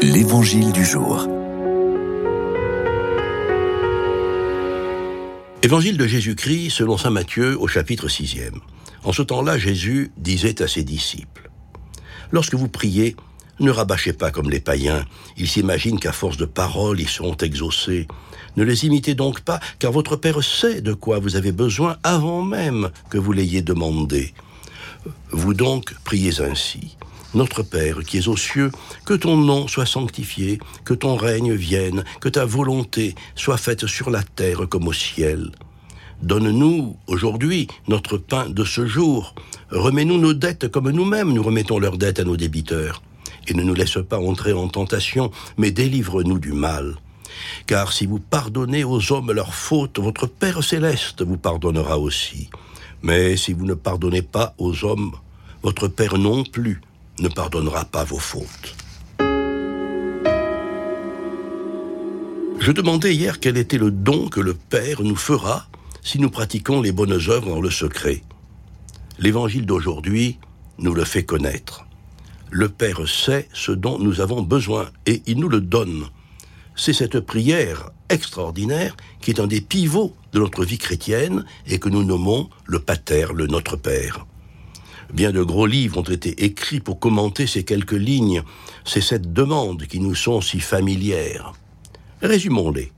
L'Évangile du jour. Évangile de Jésus-Christ selon Saint Matthieu au chapitre 6e. En ce temps-là, Jésus disait à ses disciples, Lorsque vous priez, ne rabâchez pas comme les païens. Ils s'imaginent qu'à force de paroles, ils seront exaucés. Ne les imitez donc pas, car votre Père sait de quoi vous avez besoin avant même que vous l'ayez demandé. Vous donc priez ainsi. Notre Père qui es aux cieux, que ton nom soit sanctifié, que ton règne vienne, que ta volonté soit faite sur la terre comme au ciel. Donne-nous aujourd'hui notre pain de ce jour. Remets-nous nos dettes comme nous-mêmes nous remettons leurs dettes à nos débiteurs. Et ne nous laisse pas entrer en tentation, mais délivre-nous du mal. Car si vous pardonnez aux hommes leurs fautes, votre Père céleste vous pardonnera aussi. Mais si vous ne pardonnez pas aux hommes, votre Père non plus ne pardonnera pas vos fautes. Je demandais hier quel était le don que le Père nous fera si nous pratiquons les bonnes œuvres dans le secret. L'évangile d'aujourd'hui nous le fait connaître. Le Père sait ce dont nous avons besoin et il nous le donne. C'est cette prière extraordinaire qui est un des pivots de notre vie chrétienne et que nous nommons le Pater, le Notre Père. Bien de gros livres ont été écrits pour commenter ces quelques lignes. C'est cette demande qui nous sont si familières. Résumons-les.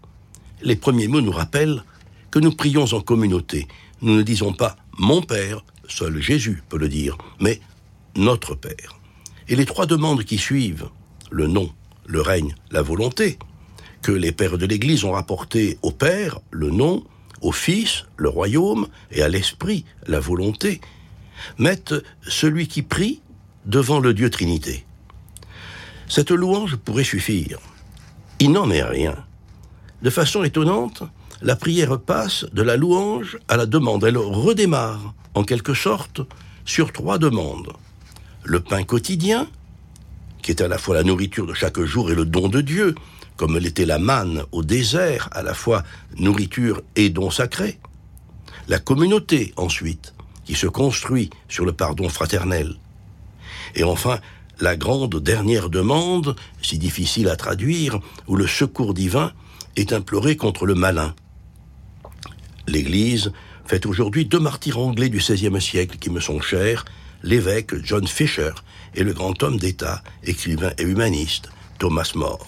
Les premiers mots nous rappellent que nous prions en communauté. Nous ne disons pas mon Père, seul Jésus peut le dire, mais notre Père. Et les trois demandes qui suivent, le nom, le règne, la volonté, que les pères de l'Église ont rapporté au Père, le nom, au Fils, le royaume, et à l'Esprit, la volonté, mettent celui qui prie devant le Dieu Trinité. Cette louange pourrait suffire. Il n'en est rien. De façon étonnante, la prière passe de la louange à la demande. Elle redémarre, en quelque sorte, sur trois demandes. Le pain quotidien, qui est à la fois la nourriture de chaque jour et le don de Dieu, comme l'était la manne au désert, à la fois nourriture et don sacré. La communauté, ensuite, qui se construit sur le pardon fraternel. Et enfin, la grande dernière demande, si difficile à traduire, où le secours divin est imploré contre le malin. L'Église fait aujourd'hui deux martyrs anglais du XVIe siècle qui me sont chers, l'évêque John Fisher et le grand homme d'État, écrivain et humaniste, Thomas More.